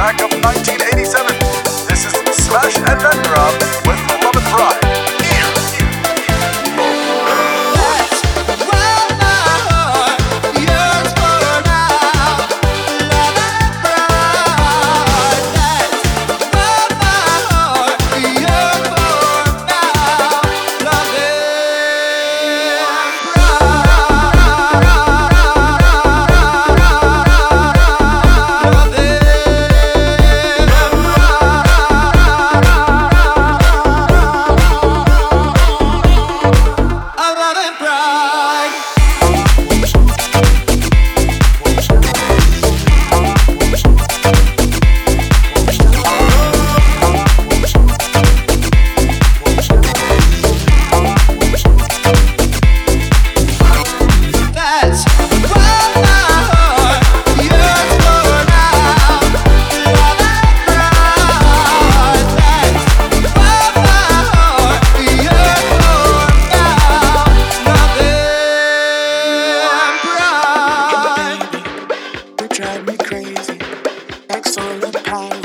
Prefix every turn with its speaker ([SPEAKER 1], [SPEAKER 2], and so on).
[SPEAKER 1] Back of 1980.
[SPEAKER 2] me crazy. That's all the.